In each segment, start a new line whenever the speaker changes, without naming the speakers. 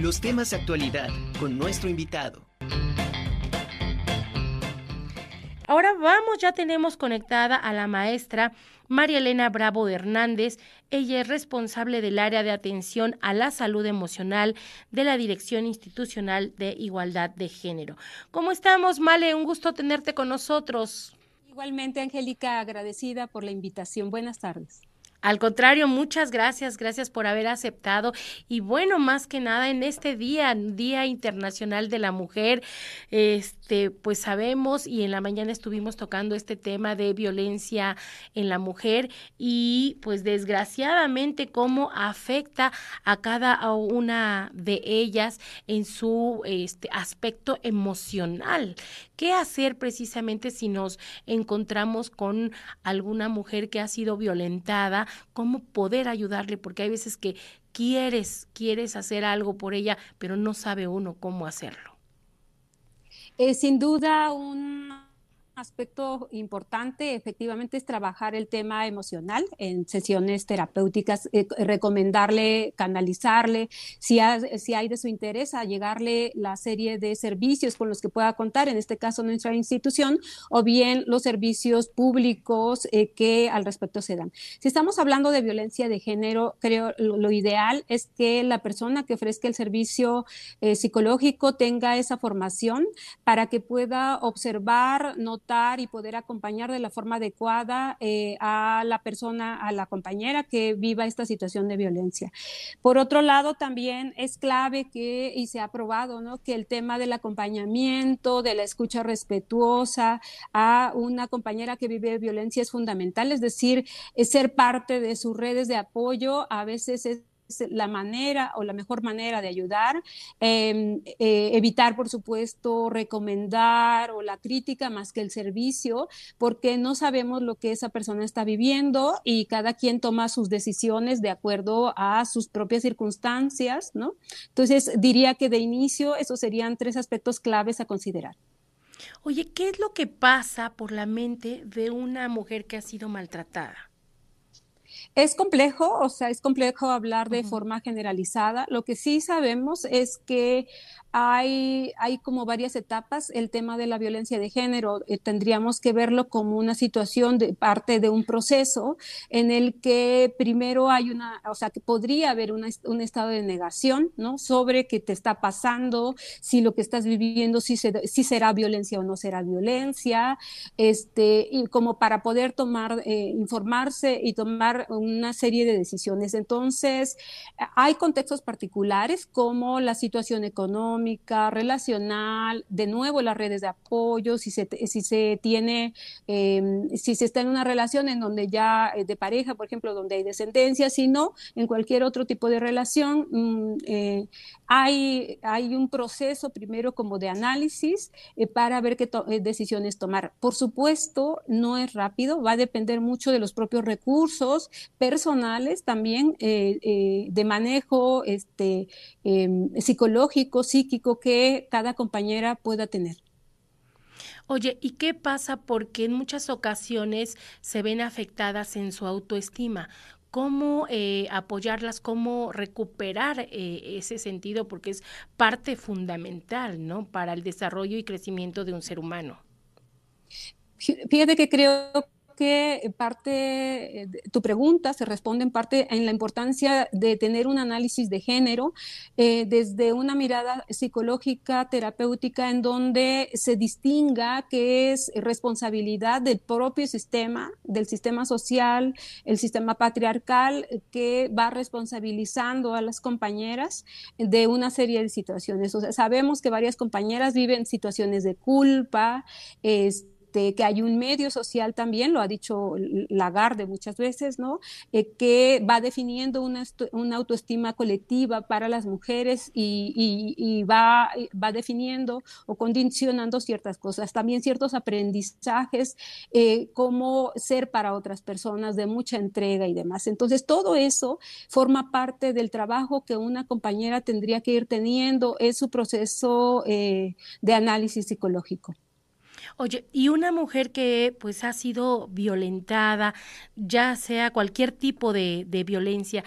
Los temas de actualidad con nuestro invitado.
Ahora vamos, ya tenemos conectada a la maestra María Elena Bravo Hernández. Ella es responsable del área de atención a la salud emocional de la Dirección Institucional de Igualdad de Género. ¿Cómo estamos, Male? Un gusto tenerte con nosotros.
Igualmente, Angélica, agradecida por la invitación. Buenas tardes.
Al contrario, muchas gracias, gracias por haber aceptado. Y bueno, más que nada en este día, Día Internacional de la Mujer, este, pues sabemos y en la mañana estuvimos tocando este tema de violencia en la mujer y pues desgraciadamente cómo afecta a cada una de ellas en su este, aspecto emocional. ¿Qué hacer precisamente si nos encontramos con alguna mujer que ha sido violentada? ¿Cómo poder ayudarle? Porque hay veces que quieres, quieres hacer algo por ella, pero no sabe uno cómo hacerlo.
Eh, sin duda, un aspecto importante efectivamente es trabajar el tema emocional en sesiones terapéuticas, eh, recomendarle, canalizarle, si, si hay de su interés, a llegarle la serie de servicios con los que pueda contar, en este caso nuestra institución, o bien los servicios públicos eh, que al respecto se dan. Si estamos hablando de violencia de género, creo lo, ideal es que la persona que ofrezca el servicio eh, psicológico tenga esa formación para que pueda observar, y poder acompañar de la forma adecuada eh, a la persona, a la compañera que viva esta situación de violencia. Por otro lado, también es clave que, y se ha probado, ¿no? que el tema del acompañamiento, de la escucha respetuosa a una compañera que vive violencia es fundamental, es decir, ser parte de sus redes de apoyo a veces es la manera o la mejor manera de ayudar, em, eh, evitar, por supuesto, recomendar o la crítica más que el servicio, porque no sabemos lo que esa persona está viviendo y cada quien toma sus decisiones de acuerdo a sus propias circunstancias, ¿no? Entonces, diría que de inicio esos serían tres aspectos claves a considerar.
Oye, ¿qué es lo que pasa por la mente de una mujer que ha sido maltratada?
Es complejo, o sea, es complejo hablar de forma generalizada. Lo que sí sabemos es que hay, hay como varias etapas. El tema de la violencia de género eh, tendríamos que verlo como una situación de parte de un proceso en el que primero hay una, o sea, que podría haber un estado de negación, ¿no? Sobre qué te está pasando, si lo que estás viviendo, si, si será violencia o no será violencia, este, y como para poder tomar, eh, informarse y tomar una serie de decisiones. Entonces, hay contextos particulares como la situación económica, relacional, de nuevo las redes de apoyo, si se, si se tiene, em, si se está en una relación en donde ya eh, de pareja, por ejemplo, donde hay descendencia, si no, en cualquier otro tipo de relación, mm, eh, hay, hay un proceso primero como de análisis eh, para ver qué decisiones tomar. Por supuesto, no es rápido, va a depender mucho de los propios recursos personales también de manejo este, em, psicológico, psíquico, que cada compañera pueda tener.
Oye, ¿y qué pasa? Porque en muchas ocasiones se ven afectadas en su autoestima. ¿Cómo eh, apoyarlas? ¿Cómo recuperar eh, ese sentido? Porque es parte fundamental, ¿no? Para el desarrollo y crecimiento de un ser humano.
Fíjate que creo que parte eh, tu pregunta se responde en parte en la importancia de tener un análisis de género eh, desde una mirada psicológica, terapéutica, en donde se distinga que es responsabilidad del propio sistema, del sistema social, el sistema patriarcal, que va responsabilizando a las compañeras de una serie de situaciones. O sea, sabemos que varias compañeras viven situaciones de culpa, este, este, que hay un medio social también, lo ha dicho Lagarde muchas veces, ¿no? Eh, que va definiendo una, una, autoestima colectiva para las mujeres y, va, va, definiendo o condicionando ciertas cosas, también ciertos aprendizajes, eh, como ser para otras personas de mucha entrega y demás. Entonces, todo eso forma parte del trabajo que una compañera tendría que ir teniendo en su proceso eh, de análisis psicológico.
Oye, y una mujer que pues ha sido violentada, ya sea cualquier tipo de, violencia,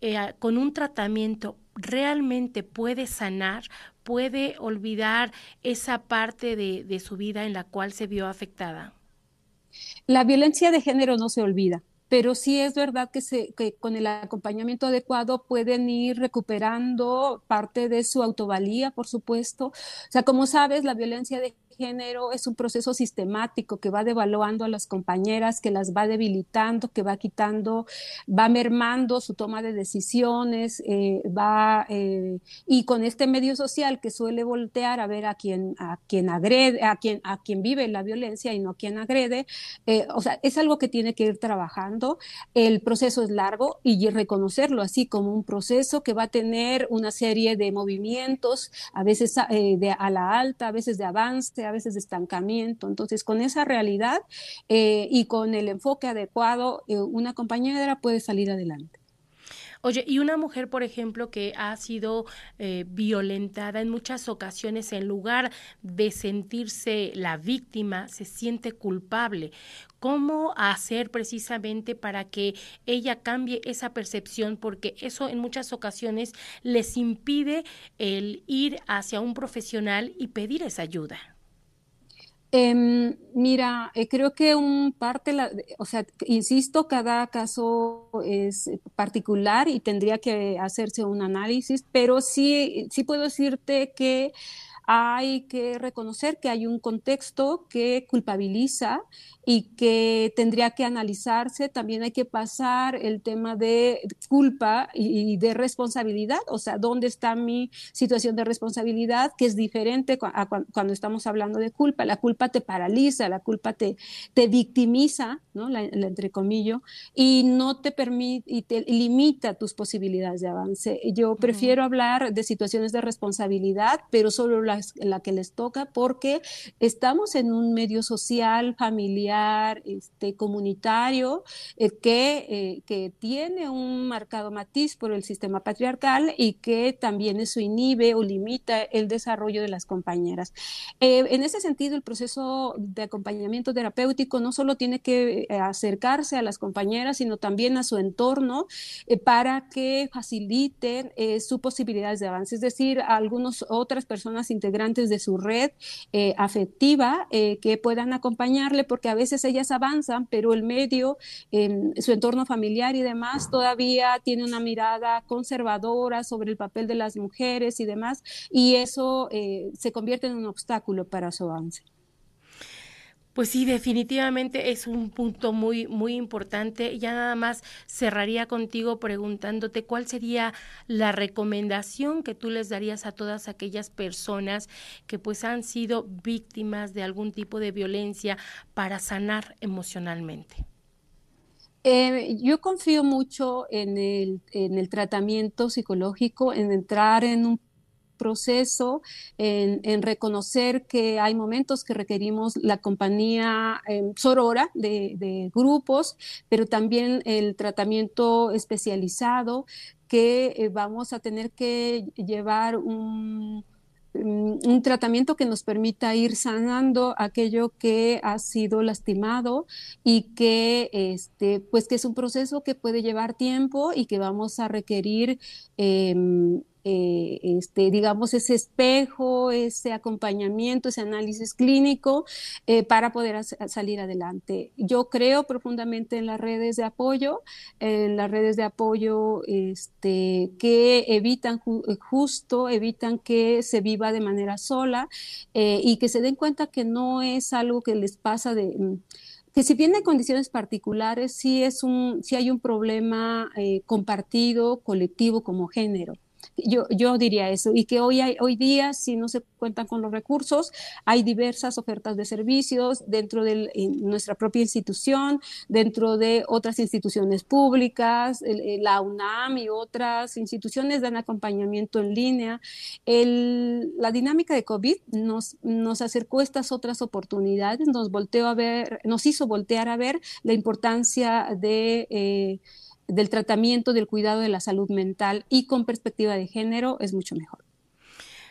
eh, con un tratamiento, realmente puede sanar, puede olvidar esa parte de, su vida en la cual se vio afectada?
La violencia de género no se olvida pero sí es verdad que, que con el acompañamiento adecuado pueden ir recuperando parte de su autovalía, por supuesto. O sea, como sabes, la violencia de género es un proceso sistemático que va devaluando a las compañeras, que las va debilitando, que va quitando, va mermando su toma de decisiones, eh, va eh, y con este medio social que suele voltear a ver a quien a quien agrede, a quien a quien vive la violencia y no a quien agrede, eh, o sea, es algo que tiene que ir trabajando. El proceso es largo y reconocerlo así como un proceso que va a tener una serie de movimientos, a veces a la alta, a veces de avance, a veces de estancamiento. Entonces, con esa realidad eh, y con el enfoque adecuado, eh, una compañera puede salir adelante.
Oye, y una mujer, por ejemplo, que ha sido eh, violentada en muchas ocasiones, en lugar de sentirse la víctima, se siente culpable. ¿Cómo hacer precisamente para que ella cambie esa percepción? Porque eso en muchas ocasiones les impide el ir hacia un profesional y pedir esa ayuda.
Em, mira, eh, creo que un parte, o sea, insisto, cada caso es particular y tendría que hacerse un análisis, pero sí, sí puedo decirte que hay que reconocer que hay un contexto que culpabiliza y que tendría que analizarse. También hay que pasar el tema de culpa y de responsabilidad, o sea, ¿dónde está mi situación de responsabilidad? Que es diferente a cuando estamos hablando de culpa. La culpa te paraliza, la culpa te, te victimiza, ¿no? La, entre comillas, y no te permite y te limita tus posibilidades de avance. Yo prefiero hablar de situaciones de responsabilidad, pero solo las, la que les toca, porque estamos en un medio social, familiar, este, comunitario, eh, que, eh, que tiene un marcado matiz por el sistema patriarcal y que también eso inhibe o limita el desarrollo de las compañeras. Eh, en ese sentido, el proceso de acompañamiento terapéutico no solo tiene que acercarse a las compañeras, sino también a su entorno para que faciliten sus posibilidades de avance, es decir, a algunas otras personas de su red afectiva que puedan acompañarle, porque a veces ellas avanzan, pero el medio, en su entorno familiar y demás, todavía tiene una mirada conservadora sobre el papel de las mujeres y demás, y eso eh, se convierte en un obstáculo para su avance.
Pues sí, definitivamente es un punto muy, muy importante. Ya nada más cerraría contigo preguntándote cuál sería la recomendación que tú les darías a todas aquellas personas que pues han sido víctimas de algún tipo de violencia para sanar emocionalmente.
Eh, yo confío mucho en el, en el tratamiento psicológico, en entrar en un proceso, en, reconocer que hay momentos que requerimos la compañía em, sorora de, grupos, pero también el tratamiento especializado que eh, vamos a tener que llevar un, un tratamiento que nos permita ir sanando aquello que ha sido lastimado y que este pues que es un proceso que puede llevar tiempo y que vamos a requerir em, eh, este, digamos, ese espejo, ese acompañamiento, ese análisis clínico eh, para poder salir adelante. Yo creo profundamente en las redes de apoyo, en las redes de apoyo este, que evitan eh, justo, evitan que se viva de manera sola y que se den cuenta que no es algo que les pasa de mm, que si bien en condiciones particulares, sí, es un, sí hay un problema compartido, colectivo como género. Yo, yo diría eso, y que hoy, hay, hoy día, si no se cuentan con los recursos, hay diversas ofertas de servicios dentro de nuestra propia institución, dentro de otras instituciones públicas, la UNAM y otras instituciones dan acompañamiento en línea. El, la dinámica de COVID nos, nos acercó estas otras oportunidades, nos volteó a ver, nos hizo voltear a ver la importancia de... Eh, del tratamiento, del cuidado de la salud mental y con perspectiva de género es mucho mejor.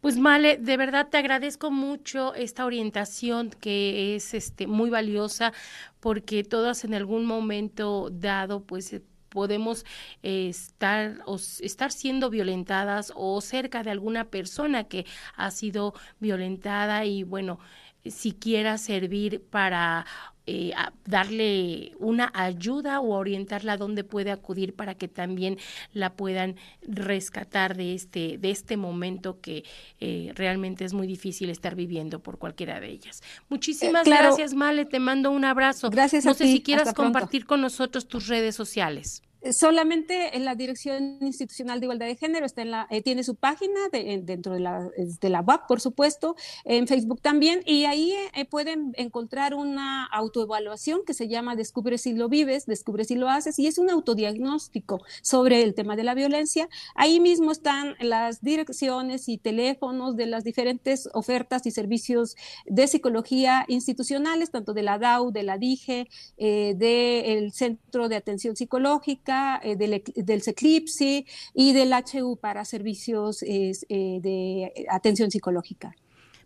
Pues Male, de verdad te agradezco mucho esta orientación que es este muy valiosa porque todas en algún momento dado pues podemos estar o estar siendo violentadas o cerca de alguna persona que ha sido violentada y bueno siquiera servir para eh, darle una ayuda o orientarla a dónde puede acudir para que también la puedan rescatar de este, de este momento que eh, realmente es muy difícil estar viviendo por cualquiera de ellas. Muchísimas eh, gracias, Male, te mando un abrazo.
Gracias
no
sé
si quieras compartir con nosotros tus redes sociales.
Solamente en la Dirección Institucional de Igualdad de Género está en la, eh, tiene su página dentro de la, de la web, por supuesto, en Facebook también, y ahí eh, pueden encontrar una autoevaluación que se llama Descubre si lo vives, Descubre si lo haces, y es un autodiagnóstico sobre el tema de la violencia. Ahí mismo están las direcciones y teléfonos de las diferentes ofertas y servicios de psicología institucionales, tanto de la DAU, de la DIGE, eh, del Centro de Atención Psicológica, eh, del, del CECLIPSI y del HU para servicios eh, de atención psicológica.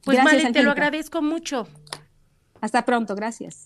Pues Male, te lo agradezco mucho.
Hasta pronto, gracias.